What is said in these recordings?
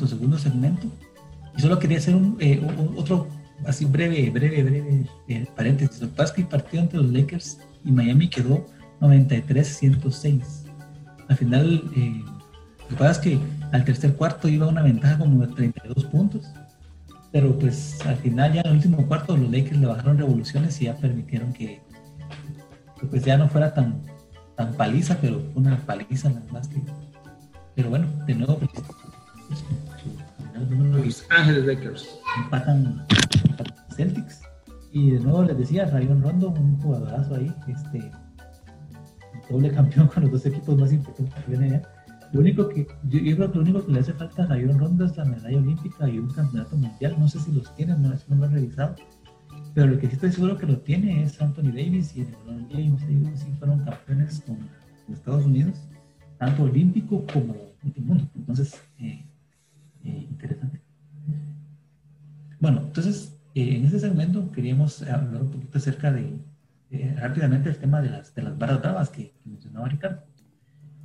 nuestro segundo segmento. Y solo quería hacer un, eh, otro, así breve, breve, breve eh, paréntesis. Lo que pasa es que el partido entre los Lakers y Miami quedó 93-106. Al final, eh, lo que pasa es que al tercer cuarto iba una ventaja como de 32 puntos. Pero pues al final ya en el último cuarto los Lakers le bajaron revoluciones y ya permitieron que, pues ya no fuera tan, tan paliza, pero una paliza nada más que... Pero bueno, de nuevo, pues, los Ángeles Lakers empatan, Celtics. Y de nuevo les decía, Rayon Rondo, un jugadorazo ahí, este doble campeón con los dos equipos más importantes que viene Lo único que, yo, creo que lo único que le hace falta a Rayon Rondo es la medalla olímpica y un campeonato mundial. No sé si los tienen, no, no lo he revisado. Pero lo que sí estoy seguro que lo tiene es Anthony Davis y LeBron James. Ellos sí fueron campeones con, Estados Unidos, tanto olímpico como mundo. Entonces, eh, interesante. Bueno, entonces, eh, en este segmento queríamos hablar un poquito acerca de, rápidamente, el tema de las, de las barras bravas que, mencionaba Ricardo.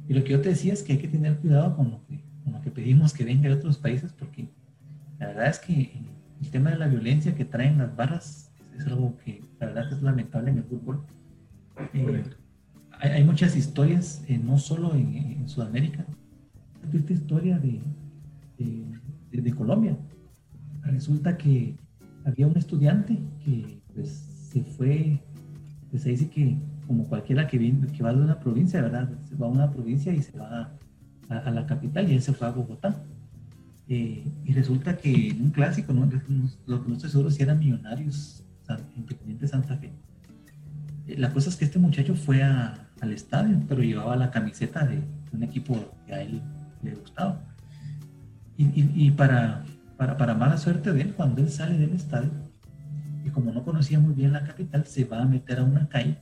Y lo que yo te decía es que hay que tener cuidado con lo que, con lo que pedimos que venga de otros países, porque la verdad es que el tema de la violencia que traen las barras es algo que la verdad es lamentable en el fútbol. Eh, hay, hay, muchas historias, no solo en, en Sudamérica, esta historia de, de, Colombia. Resulta que había un estudiante que pues, se fue, pues se dice que como cualquiera que, viene, que va de una provincia, ¿verdad? Se va a una provincia y se va a, la capital y él se fue a Bogotá. Eh, y resulta que en un clásico, ¿no? lo que seguro si eran millonarios, Independiente Santa Fe. Eh, la cosa es que este muchacho fue al estadio, pero llevaba la camiseta de un equipo que a él le gustaba. Y, para, para, para, mala suerte de él, cuando él sale del estadio, y como no conocía muy bien la capital, se va a meter a una calle,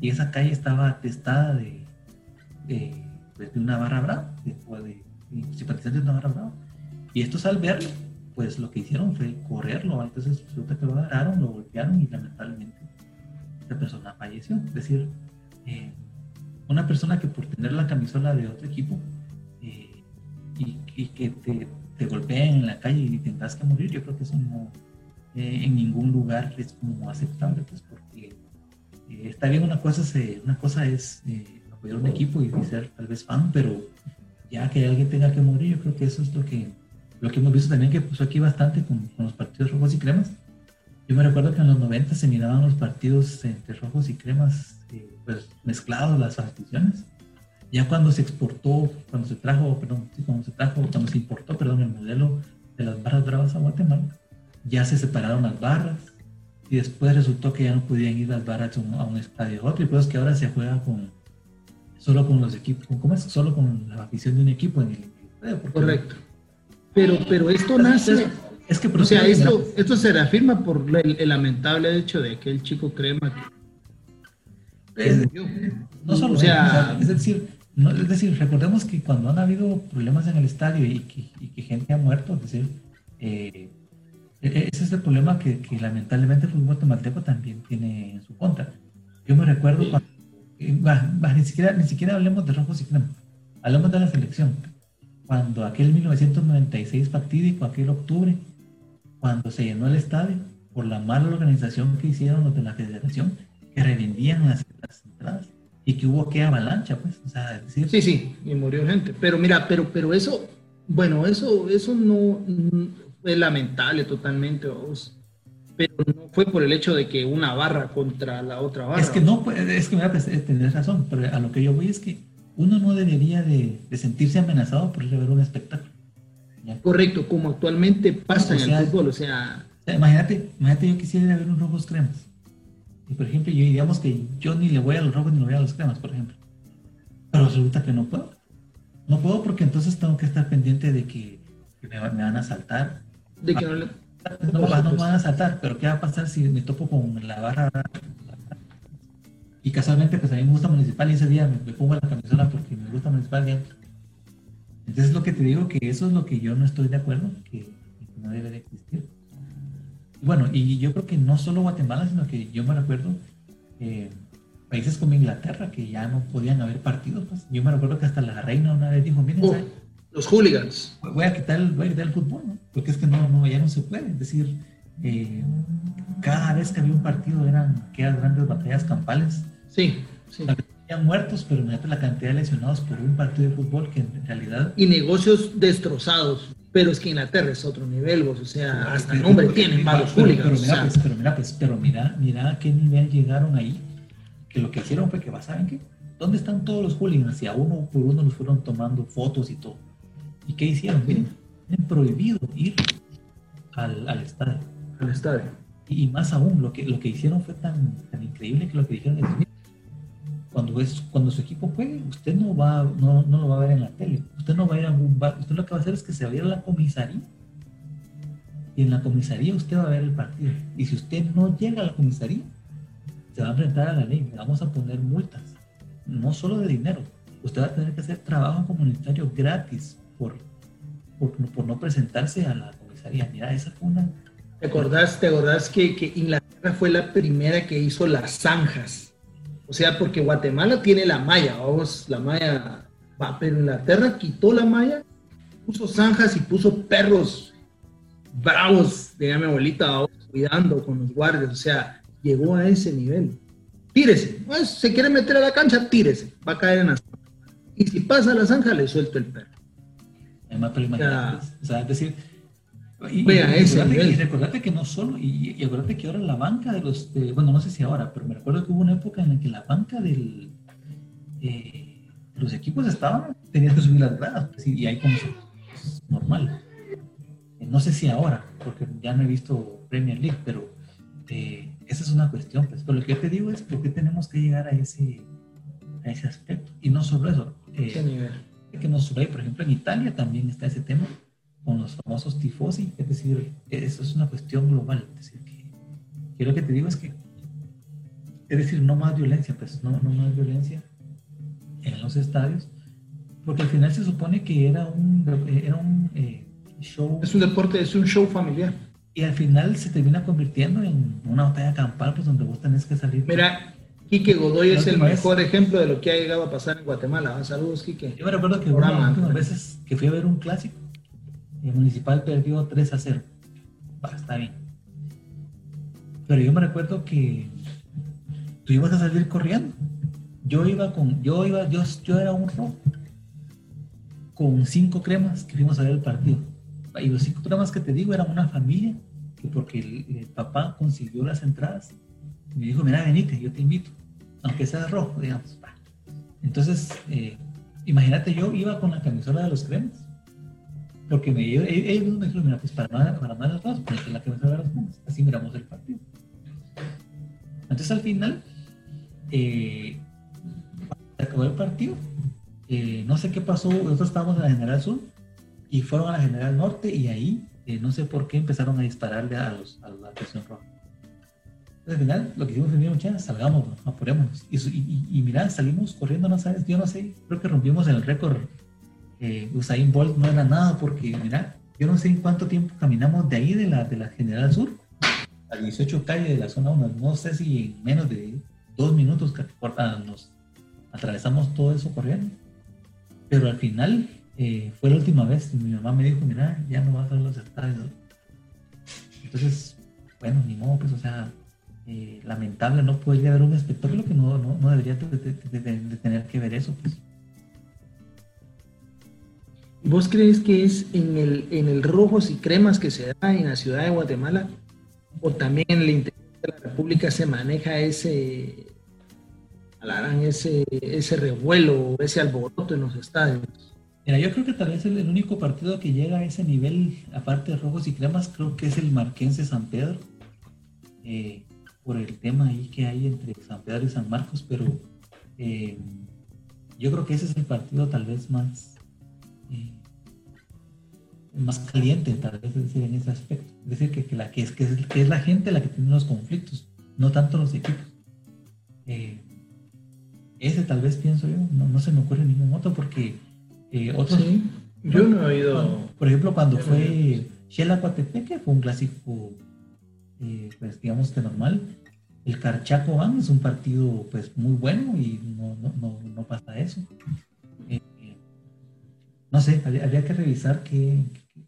y esa calle estaba atestada de, de, pues, una barra brava, de, de, simpatizantes de una barra brava. Y estos al verlo, pues lo que hicieron fue correrlo, entonces resulta que lo agarraron, lo golpearon y lamentablemente esta persona falleció. Es decir, eh, una persona que por tener la camisola de otro equipo y, que te, te, golpeen en la calle y tengas que morir, yo creo que eso no, eh, en ningún lugar es como aceptable, pues porque eh, está bien una cosa, se, una cosa es eh, apoyar un equipo y, ser tal vez fan, pero ya que alguien tenga que morir, yo creo que eso es lo que, lo que hemos visto también que pasó aquí bastante con, con los partidos rojos y cremas. Yo me recuerdo que en los 90 se miraban los partidos entre rojos y cremas pues mezclados las aficiones ya cuando se exportó, cuando se trajo, perdón, cuando se trajo, cuando se importó, perdón, el modelo de las barras bravas a Guatemala, ya se separaron las barras y después resultó que ya no podían ir las barras a un estadio a otro y pues que ahora se juega con solo con los equipos, ¿cómo es? Solo con la afición de un equipo en el estadio. Correcto. Pero, pero esto nace... Es, que o sea, esto, esto se reafirma por el, lamentable hecho de que el chico crema que... no solo, o sea, es decir, no, es decir, recordemos que cuando han habido problemas en el estadio y que, gente ha muerto, es decir, eh, e, e, ese es el problema que, lamentablemente el fútbol guatemalteco también tiene en su contra. Yo me recuerdo cuando, eh, ni, siquiera, ni siquiera hablemos de rojos y crema, hablemos de la selección. Cuando aquel 1996 fatídico, aquel octubre, cuando se llenó el estadio por la mala organización que hicieron los de la federación, que revendían las entradas y que hubo que avalancha, pues, o sea, decir... Sí, sí, y murió gente. Pero mira, pero, pero eso, bueno, eso, eso no, fue lamentable totalmente, vos. Pero no fue por el hecho de que una barra contra la otra barra. Es que no, es que mira, pues, eh, tenés razón, pero a lo que yo voy es que uno no debería de, sentirse amenazado por ir a ver un espectáculo. Correcto, como actualmente pasa en el fútbol, o sea... Imagínate, imagínate yo quisiera ir a ver un rojos cremas por ejemplo, yo digamos que yo ni le voy a los rojos ni le voy a los cremas, por ejemplo. Pero resulta que no puedo. No puedo porque entonces tengo que estar pendiente de que, me, van a saltar. De que no le... No, me van a saltar, pero ¿qué va a pasar si me topo con la barra? Y casualmente, pues a mí me gusta Municipal y ese día me, pongo la camisola porque me gusta Municipal. Entonces, lo que te digo que eso es lo que yo no estoy de acuerdo, que no debe de existir bueno, y yo creo que no solo Guatemala, sino que yo me recuerdo eh, países como Inglaterra que ya no podían haber partidos. Pues. Yo me recuerdo que hasta la reina una vez dijo, miren, Los hooligans. Voy a quitar el, voy a quitar el fútbol, ¿no? porque es que no, no, ya no se puede. Es decir, eh, cada vez que había un partido eran aquellas grandes batallas campales. Sí, sí. Había muertos, pero imagínate la cantidad de lesionados por un partido de fútbol que en realidad... Y negocios destrozados. Pero es que Inglaterra es otro nivel, vos, o sea, hasta nombre tienen varios hooligans. Pero, mira, pues, pero mira, pues, pero mira, mira a qué nivel llegaron ahí, que lo que hicieron fue que, ¿saben qué? ¿Dónde están todos los hooligans? Y a uno por uno los fueron tomando fotos y todo. ¿Y qué hicieron? Miren, tienen prohibido ir al, al estadio. Al estadio. Y, más aún, lo que, lo que hicieron fue tan, tan increíble que lo que dijeron es, cuando, es, cuando su equipo juegue, usted no, va, no, no, lo va a ver en la tele, usted no va a ir a un bar, usted lo que va a hacer es que se va a ir a la comisaría y en la comisaría usted va a ver el partido. Y si usted no llega a la comisaría, se va a enfrentar a la ley, le vamos a poner multas, no solo de dinero, usted va a tener que hacer trabajo comunitario gratis por, por, por no presentarse a la comisaría. Mira, esa fue una... ¿Te acordás, te acordás que, que Inglaterra fue la primera que hizo las zanjas? O sea, porque Guatemala tiene la malla, vamos, la malla, va, pero Inglaterra quitó la malla, puso zanjas y puso perros bravos, de mi abuelita, cuidando con los guardias, o sea, llegó a ese nivel. Tírese, pues, se quiere meter a la cancha, tírese, va a caer en la zanja. Y si pasa la zanja, le suelto el perro. Además, pero imagínate, o sea, es decir, y, ese recordate, que, no solo, y, y, acuérdate que ahora la banca de los, bueno, no sé si ahora, pero me recuerdo que hubo una época en la que la banca del, eh, los equipos estaban, tenías que subir las gradas, pues, y ahí como es normal. Eh, no sé si ahora, porque ya no he visto Premier League, pero eh, esa es una cuestión, pues, pero lo que yo te digo es por qué tenemos que llegar a ese, a ese aspecto. Y no solo eso, eh, que no solo por ejemplo, en Italia también está ese tema con los famosos tifosi, es decir, eso es una cuestión global. Es decir, que, lo que te digo es que, es decir, no más violencia, pues no, no más violencia en los estadios, porque al final se supone que era un, era un eh, show. Es un deporte, es un show familiar. Y al final se termina convirtiendo en una batalla campal, pues donde vos tenés que salir. Mira, Quique Godoy es el mejor ejemplo de lo que ha llegado a pasar en Guatemala. Saludos, Quique. Yo me recuerdo que una, las últimas veces que fui a ver un clásico, el Municipal perdió 3 a 0. está bien. Pero yo me recuerdo que ibas a salir corriendo. Yo iba con, yo iba, yo, yo era un rojo con cinco cremas que fuimos a ver el partido. Y los cinco cremas que te digo eran una familia que porque el, papá consiguió las entradas me dijo, mira, venite, yo te invito, aunque seas rojo, digamos. Entonces, eh, imagínate, yo iba con la camisola de los cremas porque me, ellos me dijeron, mira, pues para no, para no las pues la que me a las manos. Así miramos el partido. Entonces al final, eh, acabó el partido. Eh, no sé qué pasó, nosotros estábamos en la General Sur y fueron a la General Norte y ahí, eh, no sé por qué, empezaron a dispararle a, los, a la presión roja. Entonces, al final, lo que hicimos fue, muchachos, salgamos, apurémonos. Y, y, y, mira, salimos corriendo, no sabes, yo no sé, creo que rompimos el récord eh, Usain Bolt no era nada porque, mira, yo no sé en cuánto tiempo caminamos de ahí, de la, de la General Sur, a 18 calles de la zona 1, no sé si en menos de dos minutos que nos atravesamos todo eso corriendo. Pero al final eh, fue la última vez, mi mamá me dijo, mira, ya no vas a ver los estadios. Entonces, bueno, ni modo, pues, o sea, eh, lamentable, no podría haber un espectáculo que no, no, debería de, tener que ver eso, pues. ¿Vos crees que es en el, en el rojos y cremas que se da en la ciudad de Guatemala o también en el de la República se maneja ese, ese, ese revuelo, ese alboroto en los estadios? Mira, yo creo que tal vez el, el, único partido que llega a ese nivel, aparte de rojos y cremas, creo que es el Marquense San Pedro, eh, por el tema ahí que hay entre San Pedro y San Marcos, pero eh, yo creo que ese es el partido tal vez más más caliente, tal vez, decir, en ese aspecto. Es decir, que, la, que, es, que, es, la gente la que tiene los conflictos, no tanto los equipos. Eh, ese tal vez pienso yo, no, se me ocurre ningún otro porque eh, otros... yo no he oído... por ejemplo, cuando fue Shela Coatepeque, fue un clásico, eh, pues digamos que normal. El Carchaco Van es un partido pues muy bueno y no, no, no, no pasa eso. No sé, habría, que revisar qué,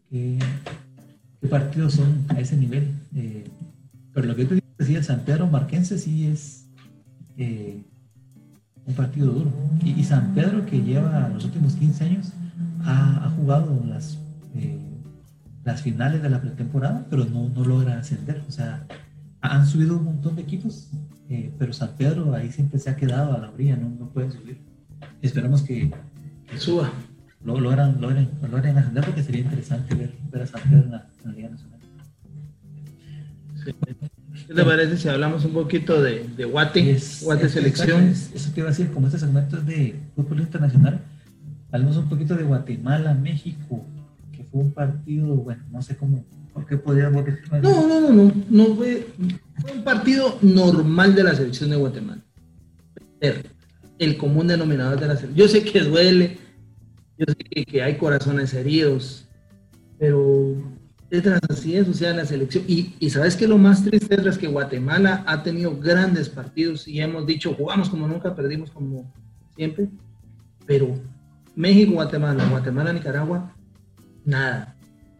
qué, partidos son a ese nivel. Eh, pero lo que te decía, el San Pedro Marquense sí es eh, un partido duro. Y, San Pedro, que lleva los últimos 15 años, ha, jugado las, eh, las finales de la pretemporada, pero no, no logra ascender. O sea, han subido un montón de equipos, pero San Pedro ahí siempre se ha quedado a la orilla, no, no puede subir. Esperamos que, que suba lo logran, logran, logran ascender porque sería interesante ver, ver a San Pedro en la, Liga Nacional. ¿Qué te parece si hablamos un poquito de, de Guate, Guate Selección? eso te iba a decir, como este segmento es de fútbol internacional, hablamos un poquito de Guatemala, México, que fue un partido, bueno, no sé cómo, ¿por qué podríamos decir? No, no, no, no, no fue, fue un partido normal de la selección de Guatemala. El común denominador de la selección. Yo sé que duele, yo sé que, hay corazones heridos, pero detrás así es, o sea, la selección. Y, sabes que lo más triste es que Guatemala ha tenido grandes partidos y hemos dicho, jugamos como nunca, perdimos como siempre, pero México, Guatemala, Guatemala, Nicaragua, nada,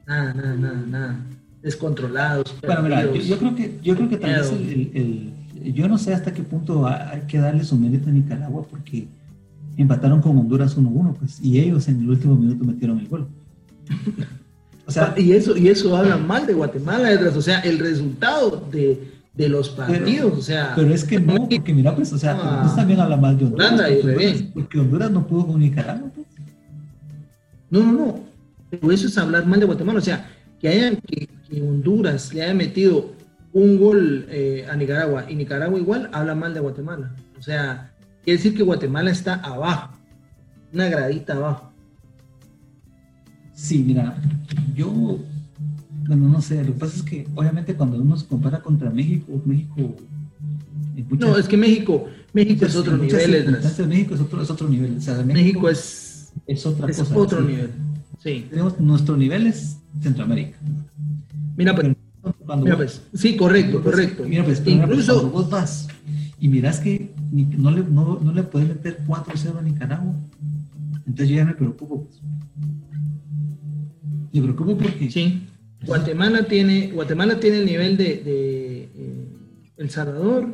nada, nada, nada, nada. Descontrolados. Mira, yo, creo que, yo creo que tal vez el, yo no sé hasta qué punto hay que darle su mérito a Nicaragua porque empataron con Honduras 1-1, pues, y ellos en el último minuto metieron el gol. O sea, y eso, y eso habla mal de Guatemala, o sea, el resultado de, de los partidos, o sea. Pero es que no, porque mira, pues, o sea, ah, también habla mal de Honduras. porque, Honduras no pudo con Nicaragua, pues. No, no, no. Pero eso es hablar mal de Guatemala, o sea, que hayan, que, Honduras le haya metido un gol eh, a Nicaragua y Nicaragua igual, habla mal de Guatemala. O sea, Quiere decir que Guatemala está abajo, una gradita abajo. Sí, mira, yo, bueno, no sé, lo que pasa es que obviamente cuando uno se compara contra México, México... no, es que México, México es otro nivel. México es otro, es otro nivel. O sea, México, es, es otra es cosa. otro nivel. Sí. Tenemos nuestro nivel es Centroamérica. Mira, pues, mira, pues sí, correcto, correcto. Mira, pues, Incluso, vos vas y mirás que no le, no, no le puedes meter 4-0 a Nicaragua. Entonces yo ya me preocupo. Pues. Me preocupo porque... Sí. Guatemala tiene, Guatemala tiene el nivel de, de eh, El Salvador,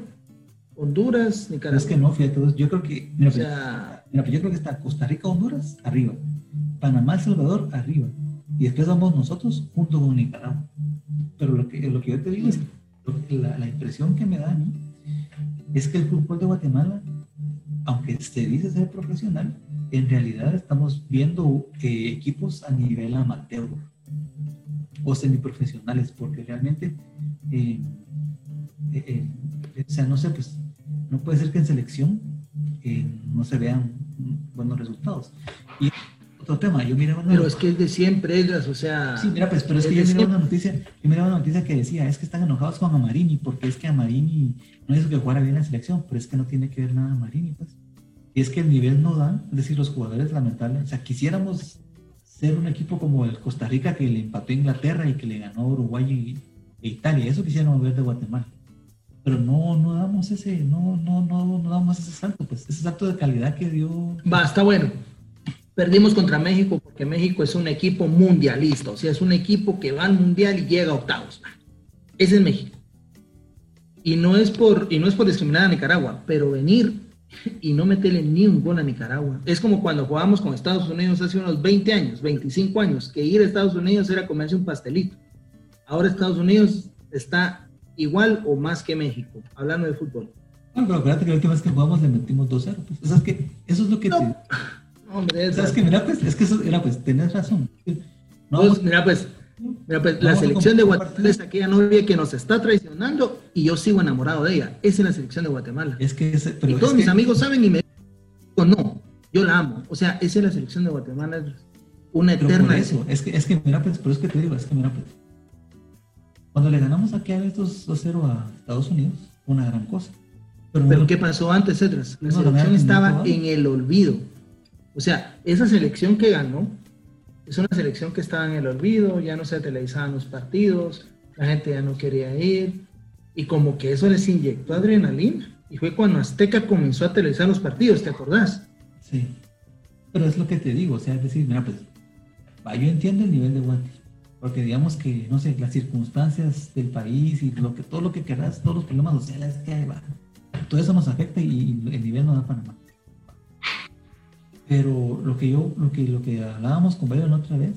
Honduras, Nicaragua. Es que no, fíjate, yo creo que, mira, pues, mira, pues yo creo que está Costa Rica, Honduras, arriba. Panamá, El Salvador, arriba. Y después vamos nosotros junto con Nicaragua. Pero lo que, lo que yo te digo es que la, la impresión que me da a mí es que el fútbol de Guatemala, aunque se dice ser profesional, en realidad estamos viendo eh, equipos a nivel amateur o semiprofesionales, porque realmente, eh, eh, o sea, no sé, pues no puede ser que en selección no se vean buenos resultados. Otro tema. Yo miraba Pero es que es de siempre, Edras, o sea. Sí, mira, pues, pero es, que yo miraba, una noticia, yo miraba una noticia que decía, es que están enojados con Amarini, porque es que Amarini no es que jugara bien en la selección, pero es que no tiene que ver nada Amarini, pues. Y es que el nivel no da, es decir, los jugadores lamentables, o sea, quisiéramos ser un equipo como el Costa Rica que le empató a Inglaterra y que le ganó a Uruguay e Italia, eso quisiéramos ver de Guatemala. Pero no, no damos ese, no, no, no, no damos ese salto, pues, ese salto de calidad que dio. Va, está bueno Perdimos contra México porque México es un equipo mundialista, o sea, es un equipo que va al mundial y llega a octavos. Ese es México. Y no es por, y no es por discriminar a Nicaragua, pero venir y no meterle ni un gol a Nicaragua. Es como cuando jugábamos con Estados Unidos hace unos 20 años, 25 años, que ir a Estados Unidos era comerse un pastelito. Ahora Estados Unidos está igual o más que México, hablando de fútbol. No, pero acuérdate que la última vez que jugamos le metimos 2-0. Pues. O sea, es que eso es lo que te Hombre, ¿Sabes que Mira, pues, es que eso, mira, pues, tenés razón. No, pues, mira, pues, mira, pues la selección de Guatemala es aquella novia que nos está traicionando y yo sigo enamorado de ella. Esa es la selección de Guatemala. Es que pero y todos mis amigos saben y me dicen, no, yo la amo. O sea, esa es la selección de Guatemala, es una eterna. eso, es que, es que, mira, pues, pero es que te digo, es que, mira, pues, cuando le ganamos aquí a estos 2-0 a Estados Unidos, una gran cosa. Pero, ¿qué pasó antes, Cedras? La selección estaba en el olvido o sea, esa selección que ganó es una selección que estaba en el olvido, ya no se televisaban los partidos, la gente ya no quería ir, y como que eso les inyectó adrenalina. Y fue cuando Azteca comenzó a televisar los partidos, ¿te acordás? Sí. Pero es lo que te digo, o sea, es decir, mira, pues yo entiendo el nivel de guante, porque digamos que, no sé, las circunstancias del país y lo que, todo lo que querrás, todos los problemas sociales que hay, todo eso nos afecta y, el nivel no da para más. Pero lo que yo, lo que, lo que hablábamos con Byron otra vez,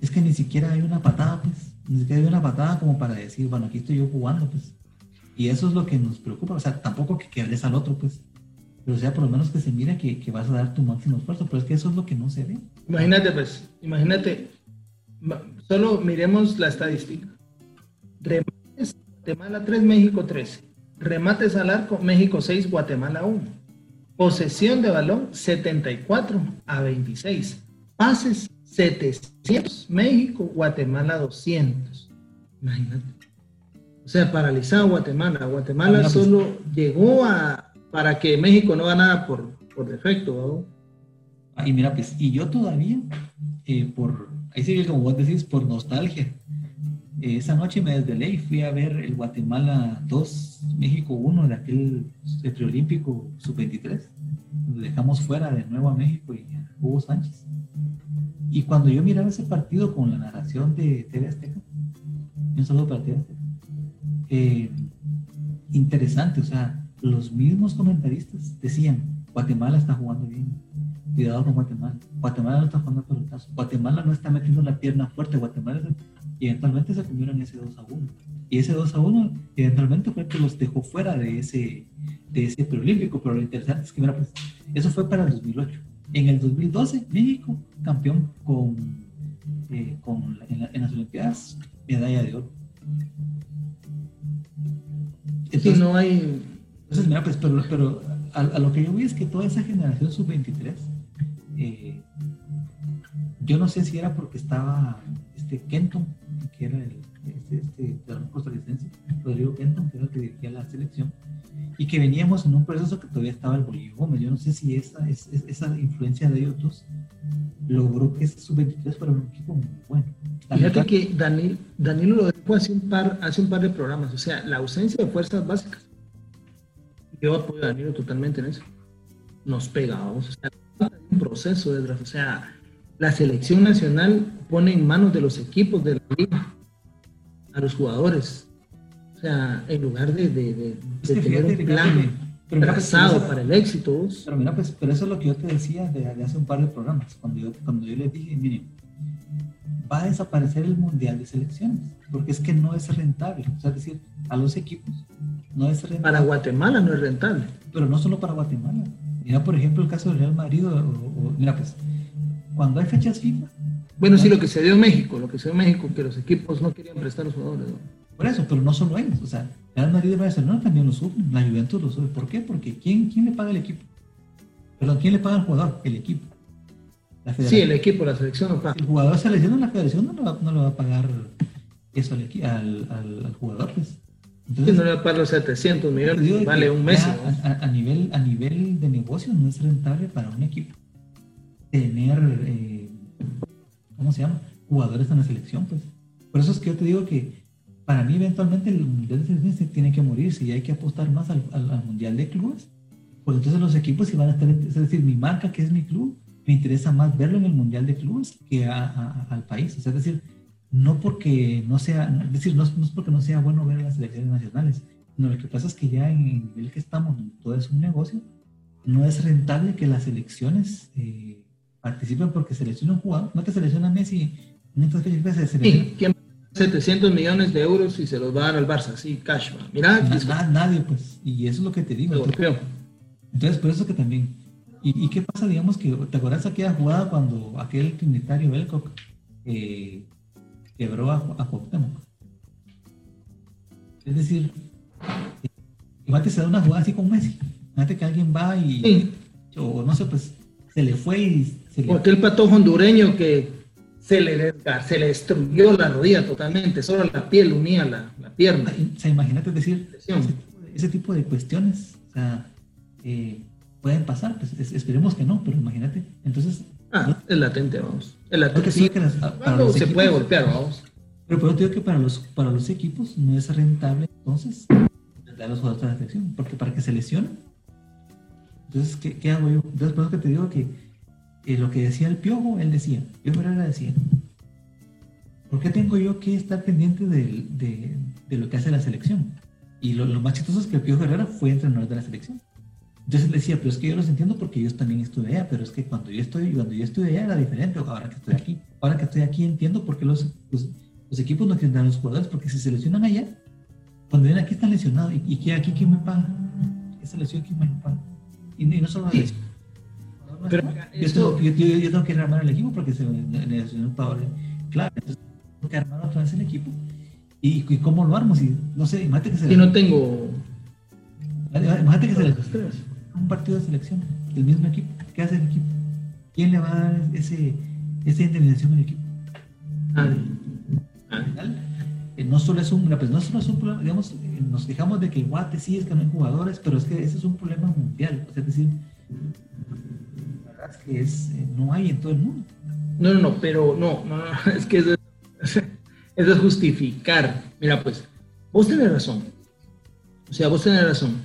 es que ni siquiera hay una patada, pues, ni siquiera hay una patada como para decir, bueno, aquí estoy yo jugando, pues. Y eso es lo que nos preocupa, o sea, tampoco que quedes al otro, pues, pero sea, por lo menos que se mire que, que, vas a dar tu máximo esfuerzo, pero es que eso es lo que no se ve. Imagínate, pues, imagínate, solo miremos la estadística. Remates, Guatemala 3, México 13. Remates al arco, México 6, Guatemala 1. Posesión de balón, 74 a 26. Pases, 700, México, Guatemala 200. Imagínate. O sea, paralizado Guatemala. Guatemala solo llegó a para que México no ganara por, por defecto. ¿no? Y mira, pues, y yo todavía, eh, por, ahí sí como vos decís, por nostalgia, eh, esa noche me desvelé y fui a ver el Guatemala 2, México 1 de aquel preolímpico sub-23, donde dejamos fuera de nuevo a México y a Hugo Sánchez. Y cuando yo miraba ese partido con la narración de TV Azteca, un saludo para TV Azteca, eh, interesante, o sea, los mismos comentaristas decían, Guatemala está jugando bien, cuidado con Guatemala, Guatemala no está jugando pelotazo, Guatemala no está metiendo la pierna fuerte, Guatemala y eventualmente se comieron ese 2 a 1. Y ese 2 a 1 eventualmente fue que los dejó fuera de ese, de ese preolímpico, pero lo interesante es que, mira, pues, eso fue para el 2008. En el 2012, México, campeón con, eh, con en, las Olimpiadas, medalla de oro. Entonces, no hay entonces, mira, pues, pero, pero a, lo que yo vi es que toda esa generación sub-23, eh, yo no sé si era porque estaba este Kenton, que era el este, este costarricense, Rodrigo Kenton, que era el que dirigía la selección, y que veníamos en un proceso que todavía estaba el Bolillo Gómez. Yo no sé si esa, es, esa influencia de ellos dos logró que ese sub-23 fuera un equipo muy bueno. Fíjate que Daniel, Danilo lo dijo hace un, par, hace un par de programas, o sea, la ausencia de fuerzas básicas yo apoyo a Danilo totalmente en eso. Nos pegamos. O sea, un proceso de O sea, la selección nacional pone en manos de los equipos de la liga a los jugadores. O sea, en lugar de, de, tener un plan trazado para el éxito. Pero mira, pues, pero eso es lo que yo te decía de, hace un par de programas. Cuando yo, cuando yo les dije, miren, va a desaparecer el mundial de selecciones, porque es que no es rentable. O sea, es decir, a los equipos no es rentable. Para Guatemala no es rentable. Pero no solo para Guatemala. Mira, por ejemplo, el caso del Real Madrid, mira, pues, cuando hay fechas FIFA. Bueno, sí, lo que se dio en México, lo que se dio en México, que los equipos no querían prestar los jugadores. Por eso, pero no solo ellos, o sea, Real Madrid y Barcelona también lo suben, la Juventus lo sube. ¿Por qué? Porque ¿quién, ¿quién le paga el equipo? Perdón, ¿quién le paga al jugador? El equipo. Sí, el equipo, la selección no paga. El jugador se lesiona, la federación no le va, no le va a pagar eso al, al, al, al jugador, pues. Entonces, no le va a pagar los 700 millones, vale un mes. A, nivel, a nivel de negocio no es rentable para un equipo tener, eh, ¿cómo se llama? Jugadores en la selección, pues. Por eso es que yo te digo que para mí eventualmente el Mundial de Selecciones tiene que morirse y hay que apostar más al, al, Mundial de Clubes. Pues entonces los equipos si van a estar, es decir, mi marca que es mi club, me interesa más verlo en el Mundial de Clubes que al país. O sea, es decir, no porque no sea, es decir, no, es porque no sea bueno ver las selecciones nacionales, no, lo que pasa es que ya en el nivel que estamos, todo es un negocio, no es rentable que las selecciones eh, participen porque seleccionan un jugador, no te selecciona Messi, mientras que se selecciona. 700 millones de euros y se los va a dar al Barça, sí, cash. Mira, nadie, pues, y eso es lo que te digo. Entonces, entonces, por eso que también ¿Y, qué pasa, digamos, que te acuerdas aquella jugada cuando aquel trinitario Belcock eh, quebró a, a Es decir, igual te se da una jugada así con Messi. Fíjate que alguien va y, o no sé, pues se le fue y le... O aquel patojo hondureño que se le, se le destruyó la rodilla totalmente, solo la piel unía la, la pierna. O sea, imagínate decir, ese tipo, de, cuestiones, o sea, eh, pueden pasar, pues esperemos que no, pero imagínate. Entonces. Ah, es latente, vamos. Es latente. Sí, que para los se puede golpear, vamos. Pero por eso digo que para los, para los equipos no es rentable, entonces, dar los jugadores de la selección, porque para que se lesionen. Entonces, ¿qué, ¿qué, hago yo? Entonces, por eso que te digo que lo que decía el Piojo, él decía, Piojo era decía, ¿por qué tengo yo que estar pendiente de, de, lo que hace la selección? Y lo, lo, más chistoso es que el Piojo Herrera fue entrenador de la selección. Entonces decía, pero es que yo los entiendo porque yo también estuve allá, pero es que cuando yo estoy, cuando yo estuve allá era diferente, ahora que estoy aquí. Ahora que estoy aquí entiendo por qué los, los, los equipos no tienen a los jugadores, porque si se lesionan allá, cuando vienen aquí están lesionados. ¿Y, y aquí quién me paga? Esa lesión quién me paga? Y, no solo sí. Pero, yo, tengo, yo, yo, tengo que armar el equipo porque se me lesionó Pablo. Claro, entonces tengo que armar otra vez el equipo. ¿Y, y cómo lo armo? Si, no sé, imagínate que se... Si no tengo... Imagínate que se le un partido de selección del mismo equipo. ¿Qué hace el equipo? ¿Quién le va a dar ese, esa indemnización al equipo? Nadie. Al final, eh, no solo es un, pues no solo es un problema, digamos, eh, nos quejamos de que el Guate sí es que no hay jugadores, pero es que ese es un problema mundial. es decir, es que es, eh, no hay en todo el mundo. No, no, no, pero no, no, es que eso, eso es justificar. Mira, pues, vos tenés razón. O sea, vos tenés razón.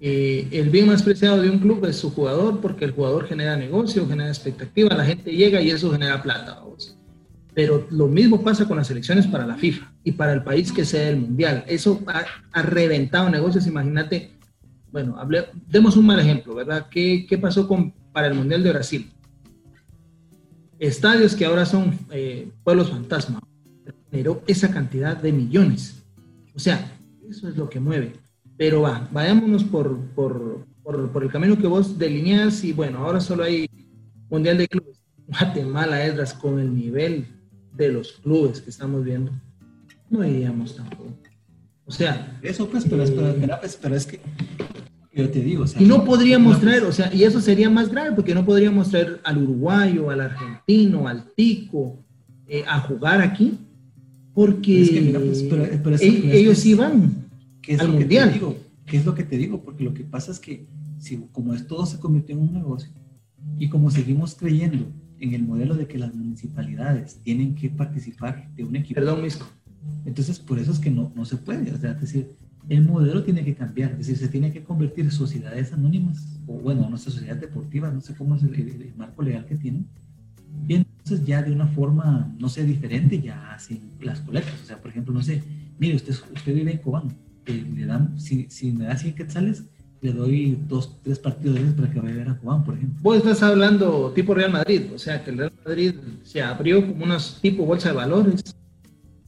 el bien más preciado de un club es su jugador, porque el jugador genera negocio, genera expectativa, la gente llega y eso genera plata. ¿vos? Pero lo mismo pasa con las elecciones para la FIFA y para el país que sea el mundial. Eso ha, reventado negocios. Imagínate, bueno, demos un mal ejemplo, ¿verdad? ¿Qué, qué pasó con, para el mundial de Brasil? Estadios que ahora son eh, pueblos fantasma, generó esa cantidad de millones. O sea, eso es lo que mueve. Pero va, vayámonos por, por, por, por el camino que vos delineas y bueno, ahora solo hay mundial de clubes. Guatemala, Edras, con el nivel de los clubes que estamos viendo, no iríamos tampoco. O sea, eso pues, pero, eh, pero, es que yo te digo, o sea, y no podríamos traer, o sea, y eso sería más grave porque no podríamos traer al uruguayo, al argentino, al tico eh, a jugar aquí, porque es que, pues, ellos iban al mundial. Digo, ¿Qué es lo que te digo? Porque lo que pasa es que si, como es, todo se convirtió en un negocio y como seguimos creyendo en el modelo de que las municipalidades tienen que participar de un equipo. Perdón, Misco. Entonces, por eso es que no, no se puede. O sea, es decir, el modelo tiene que cambiar. Es decir, se tiene que convertir en sociedades anónimas, o bueno, nuestra sociedad deportiva, no sé cómo es el, marco legal que tienen. Y entonces ya de una forma, no sé, diferente, ya hacen las colectas. O sea, por ejemplo, no sé, mire, usted, usted vive en Cobán, eh, le dan, si, si me da 100 quetzales, le doy dos, tres partidos para que vaya a a Juan, por ejemplo. Vos estás hablando tipo Real Madrid, o sea, que el Real Madrid se abrió como unos tipo bolsa de valores.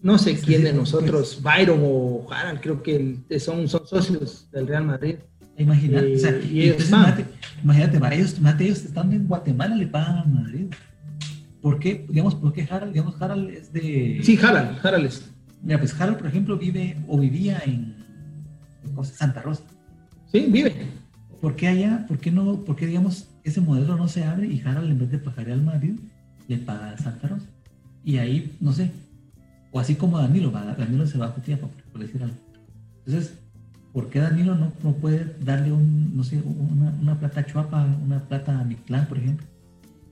No sé quién de nosotros, Byron o Harald, creo que son, son socios del Real Madrid. Imagínate, o sea, eh, y ellos imagínate, imagínate, ellos, ellos estando en Guatemala le pagan a Madrid. ¿Por qué? Digamos, ¿por qué Harald? Digamos, Harald es de... Sí, Harald, Harald es. Mira, pues Harald, por ejemplo, vive o vivía en, en Santa Rosa Sí, vive. ¿Por qué allá, por qué no, por qué digamos, ese modelo no se abre y Harald en vez de pagar al Madrid, le paga a Santa Rosa? Y ahí, no sé, o así como Danilo, Danilo se va a Jutiapa, por decir algo. Entonces, ¿por qué Danilo no, no puede darle un, no sé, una, una plata a Chuapa, una plata a Mictlán, por ejemplo?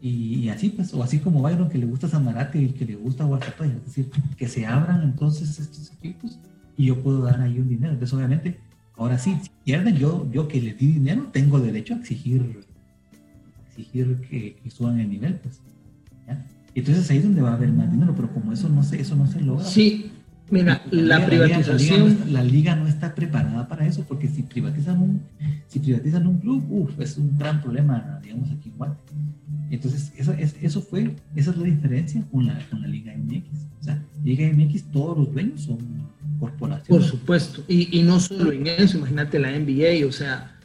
Y, así, pues, o así como Byron, que le gusta Zamarate y que le gusta Guastatoya, es decir, que se abran entonces estos equipos y yo puedo dar ahí un dinero. Entonces, obviamente, Ahora sí, si pierden, yo, yo que les di dinero, tengo derecho a exigir, exigir que, suban el nivel, pues. Entonces ahí es donde va a haber más dinero, pero como eso no se, eso no se logra. Sí, mira, la, privatización. La liga, no está, preparada para eso, porque si privatizan un, si privatizan un club, uf, es un gran problema, digamos, aquí en Guate. Entonces, eso, eso fue, esa es la diferencia con la, con la Liga MX. O sea, Liga MX, todos los dueños son corporaciones. Por supuesto, y, y no solo en eso, imagínate la NBA, o sea,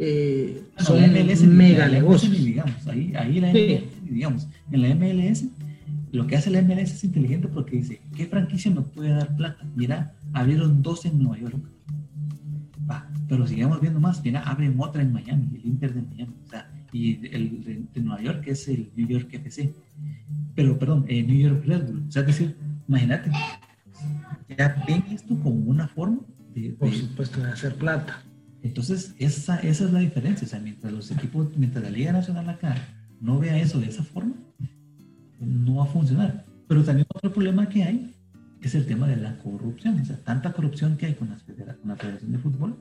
eh, son MLS, mega negocios. Digamos, ahí, ahí la MLS, digamos, en la MLS, lo que hace la MLS es inteligente porque dice, ¿qué franquicia nos puede dar plata? Mira, abrieron dos en Nueva York. Va, pero sigamos viendo más, mira, abren otra en Miami, el Inter de Miami, o sea, y el de, Nueva York que es el New York FC. Pero, perdón, el New York Red Bull. O sea, es decir, imagínate, ya ven esto como una forma de, Por supuesto, de hacer plata. Entonces, esa, esa es la diferencia. O sea, mientras los equipos, mientras la Liga Nacional acá no vea eso de esa forma, no va a funcionar. Pero también otro problema que hay es el tema de la corrupción. O sea, tanta corrupción que hay con, la Federación de Fútbol,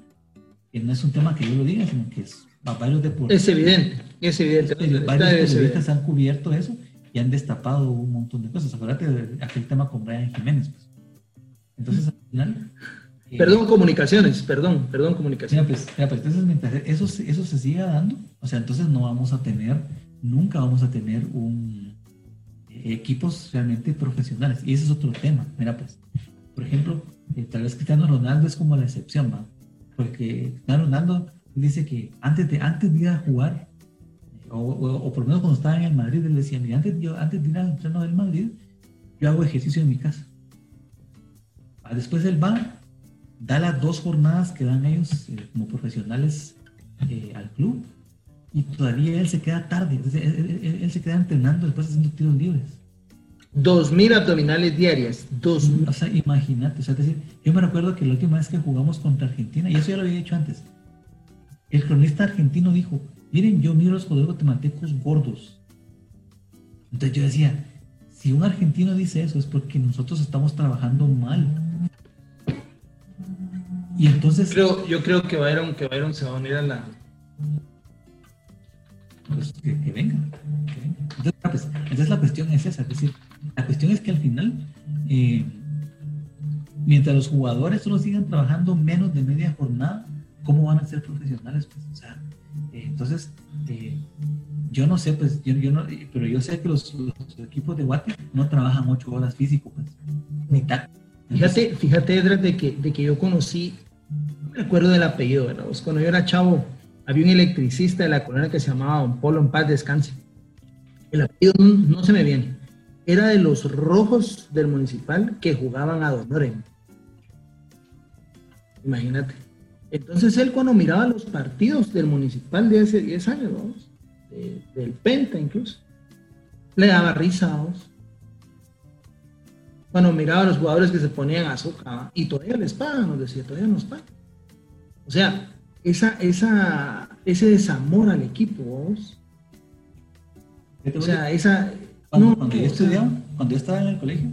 que no es un tema que yo lo diga, sino que es varios deportistas. Es evidente, es evidente. varios periodistas han cubierto eso y han destapado un montón de cosas. Acuérdate de aquel tema con Brian Jiménez. Pues. Entonces, al final. Eh, perdón, comunicaciones, perdón, perdón, comunicaciones. Mira, pues, pues, entonces, mientras eso, eso se siga dando, o sea, entonces no vamos a tener, nunca vamos a tener un eh, equipos realmente profesionales. Y ese es otro tema. Mira, pues, por ejemplo, eh, tal vez Cristiano Ronaldo es como la excepción, ¿va? Porque Cristiano Ronaldo dice que antes de, antes de ir a jugar, o, por lo menos cuando estaba en el Madrid, él decía, mira, antes, yo, antes de ir al entreno del Madrid, yo hago ejercicio en mi casa. Ah, después él va, da las dos jornadas que dan ellos eh, como profesionales eh, al club y todavía él se queda tarde, él, se queda entrenando después haciendo tiros libres. Dos mil abdominales diarias. Dos O sea, imagínate. O sea, decir, yo me recuerdo que la última vez que jugamos contra Argentina, y eso ya lo había dicho antes, el cronista argentino dijo, miren, yo miro a los jugadores guatemaltecos gordos. Entonces yo decía, si un argentino dice eso es porque nosotros estamos trabajando mal. Y entonces... Creo, yo creo que Byron, que Byron se va a unir a la... Pues que, venga. Entonces, entonces, la cuestión es esa, es decir, la cuestión es que al final, eh, mientras los jugadores solo sigan trabajando menos de media jornada, ¿cómo van a ser profesionales? Pues, o sea, eh, entonces, eh, yo no sé, pues, yo, yo, no, pero yo sé que los, equipos de Guate no trabajan ocho horas físico, pues, ni. Fíjate, fíjate, Edras, de que, de que yo conocí, acuerdo del apellido, ¿verdad? Pues, cuando yo era chavo, había un electricista de la colonia que se llamaba Don Polo en paz descanse. El apellido no, se me viene. Era de los rojos del municipal que jugaban a Donoren. Imagínate. Entonces él cuando miraba los partidos del municipal de hace 10 años, del Penta incluso, le daba risa, vamos. Cuando miraba a los jugadores que se ponían azúcar, y todavía les pagan, nos decía, todavía nos pagan. O sea, esa, esa, ese desamor al equipo, vamos. O sea, esa... Cuando, yo estudiaba, cuando yo estaba en el colegio,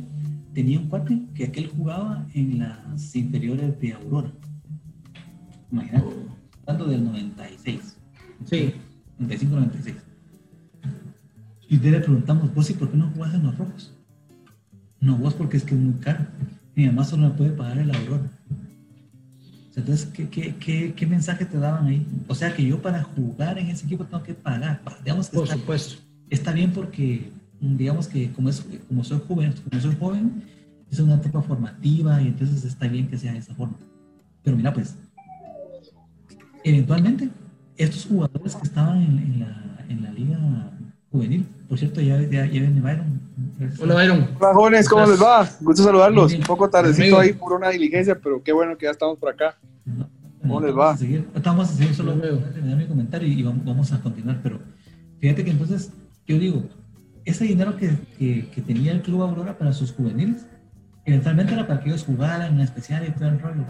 tenía un cuate que aquel jugaba en las inferiores de Aurora Imagínate, hablando del 96. Sí. 95-96. Y le preguntamos, vos, ¿y por qué no jugás en los rojos? No, vos porque es que es muy caro. Mi mamá solo me puede pagar el Aurora. Entonces, ¿qué, qué, qué, qué mensaje te daban ahí? O sea, que yo para jugar en ese equipo tengo que pagar. Digamos Por supuesto. Está bien porque, digamos que como, es, como soy joven, como soy joven, es una etapa formativa y entonces está bien que sea de esa forma. Pero mira, pues, eventualmente, estos jugadores que estaban en, la, en la, liga juvenil, por cierto, ya, ya, ya viene Byron. Hola Byron. Hola jóvenes, ¿cómo les va? Gusto saludarlos. Un poco tardecito ahí por una diligencia, pero qué bueno que ya estamos por acá. ¿Cómo les va? estamos a seguir, solo a terminar mi comentario y vamos, a continuar, pero fíjate que entonces, yo digo, ese dinero que, que, que tenía el Club Aurora para sus juveniles, eventualmente era para que ellos jugaran en especial y todo el rollo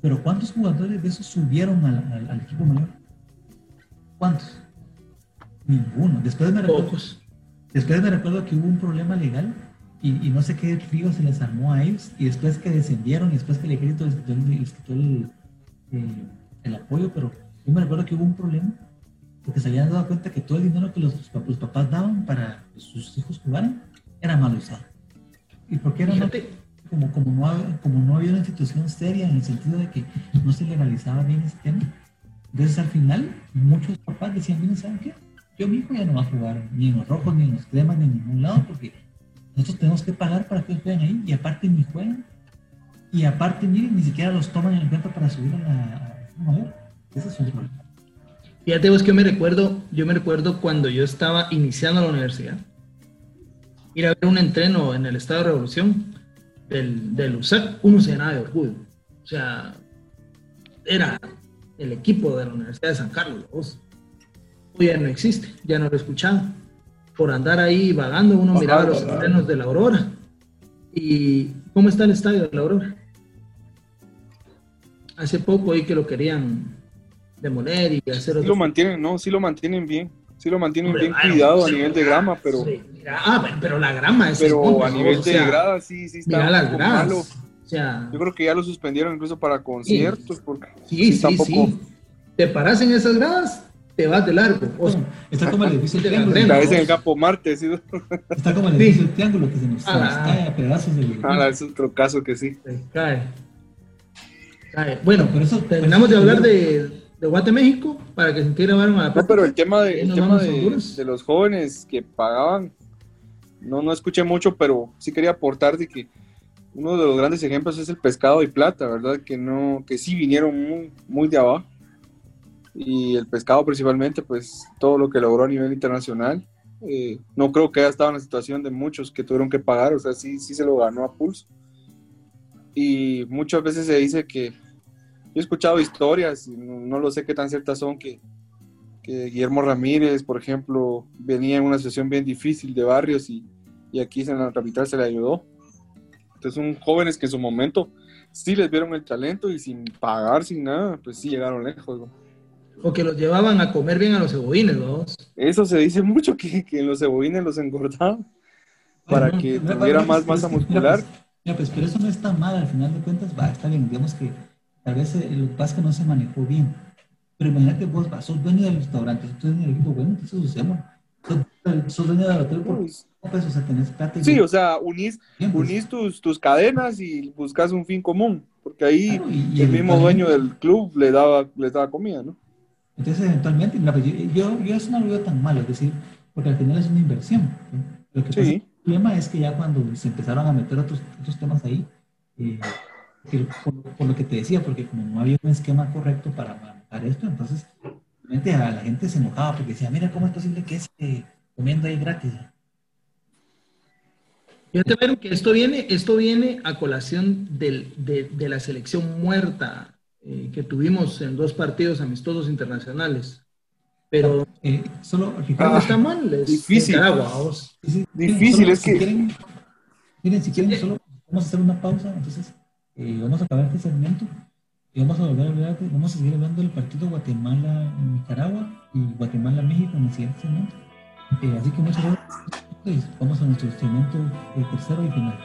pero ¿cuántos jugadores de esos subieron al, equipo mayor? ¿Cuántos? Ninguno. Después me recuerdo, después me recuerdo que hubo un problema legal y, no sé qué río se les armó a ellos y después que descendieron y después que el ejército les quitó, el, el, apoyo, pero yo me recuerdo que hubo un problema porque se habían dado cuenta que todo el dinero que los, los papás daban para que sus hijos jugaran era mal usado. ¿Y por qué era mal? como, como, no, como no había una institución seria en el sentido de que no se legalizaba bien ese tema. Entonces al final muchos papás decían, miren, ¿saben qué? Yo mismo ya no voy a jugar ni en los rojos, ni en los cremas, ni en ningún lado, porque nosotros tenemos que pagar para que jueguen ahí, y aparte ni juegan, y aparte, miren, ni siquiera los toman en cuenta para subir a la, a Ese es un problema. Fíjate vos que me recuerdo, yo me recuerdo cuando yo estaba iniciando la universidad, ir a ver un entreno en el Estado de Revolución, del, del USAC, uno se llenaba de orgullo. O sea, era el equipo de la Universidad de San Carlos. Ya no existe, ya no lo he escuchado. Por andar ahí vagando, uno miraba los terrenos de la Aurora. ¿Y cómo está el estadio de la Aurora? Hace poco ahí que lo querían demoler y hacer sí lo mantienen, no, sí lo mantienen bien. Sí lo mantienen bien cuidado a nivel de grama, pero... ah, pero la grama es... Pero a nivel de grada sí, sí está mira las gradas. O sea, Yo creo que ya lo suspendieron incluso para conciertos. Porque sí, sí, sí. Te paras en esas gradas, te vas de largo. O sea, Está como el edificio de triángulo. Gardena. a veces en el campo Marte, sí. Está como el edificio triángulo que se nos, Ah. cae a pedazos del Ah, es otro caso que sí. se cae. Cae. Bueno, Por eso- terminamos de hablar de, de Guateméxico para que se integraran a la No, pero el tema, de, el tema de, de los jóvenes que pagaban, no, no escuché mucho, pero sí quería aportar de que uno de los grandes ejemplos es el pescado y plata, ¿verdad? Que no, que sí vinieron muy, muy de abajo. Y el pescado principalmente, pues todo lo que logró a nivel internacional. eh, no creo que haya estado en la situación de muchos que tuvieron que pagar, o sea, sí, sí se lo ganó a pulso. Y muchas veces se dice que, yo he escuchado historias, y no, no lo sé qué tan ciertas son, que, que Guillermo Ramírez, por ejemplo, venía en una situación bien difícil de barrios y, y aquí en la capital se le ayudó. Entonces son jóvenes que en su momento sí les vieron el talento y sin pagar, sin nada, pues sí llegaron lejos. ¿no? O que los llevaban a comer bien a los cebollines, ¿no? Eso se dice mucho, que, que en los cebollines los engordaban para Bueno, que mira, tuviera más pues, masa muscular. pues, Mira, pues, pero eso no está mal, al final de cuentas, va, está bien, digamos que tal vez eh, es que no se manejó bien. Pero imagínate vos, va, sos dueño del restaurante, sos dueño del equipo, bueno, entonces usemos. Sos, dueño del hotel por Pues, pues, o sea, tenés plata y Sí, o sea, unís, bien, pues, unís tus, tus cadenas y buscas un fin común, porque ahí claro, y- y el mismo eventualmente- dueño del club le daba, les daba comida, ¿no? Entonces, eventualmente, mira, pues, yo, yo, yo eso no lo veo tan malo, es decir, porque al final es una inversión. ¿sí? Lo que pasa Sí. el problema es que ya cuando se empezaron a meter otros, otros temas ahí, eh, que por, por lo que te decía, porque como no había un esquema correcto para manejar esto, entonces realmente a la gente se enojaba porque decía, mira, ¿cómo es posible que esté comiendo ahí gratis? Fíjate, que esto viene, esto viene a colación del- de, de la selección muerta eh, que tuvimos en dos partidos amistosos internacionales. Pero Eh, solo, Ricardo, Ah, está mal, es difícil. Nicaragua, vos. Difícil, solo es si que- Quieren, miren, si quieren, solo vamos a hacer una pausa. Entonces, eh, vamos a acabar este segmento y vamos a volver a hablar, vamos a seguir hablando del partido Guatemala-Nicaragua y Guatemala-México en el siguiente segmento. Eh, así que muchas gracias. Vamos a nuestro segmento eh, tercero y final.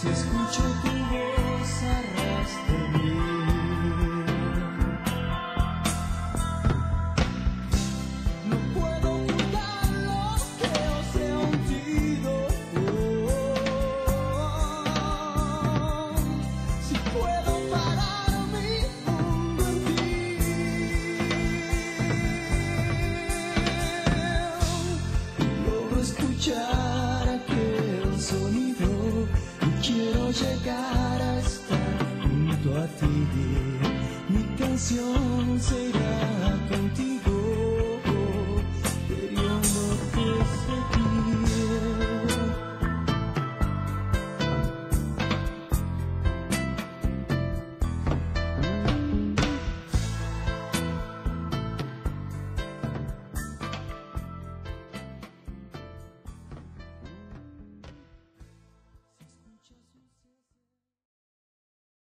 Si escucho tu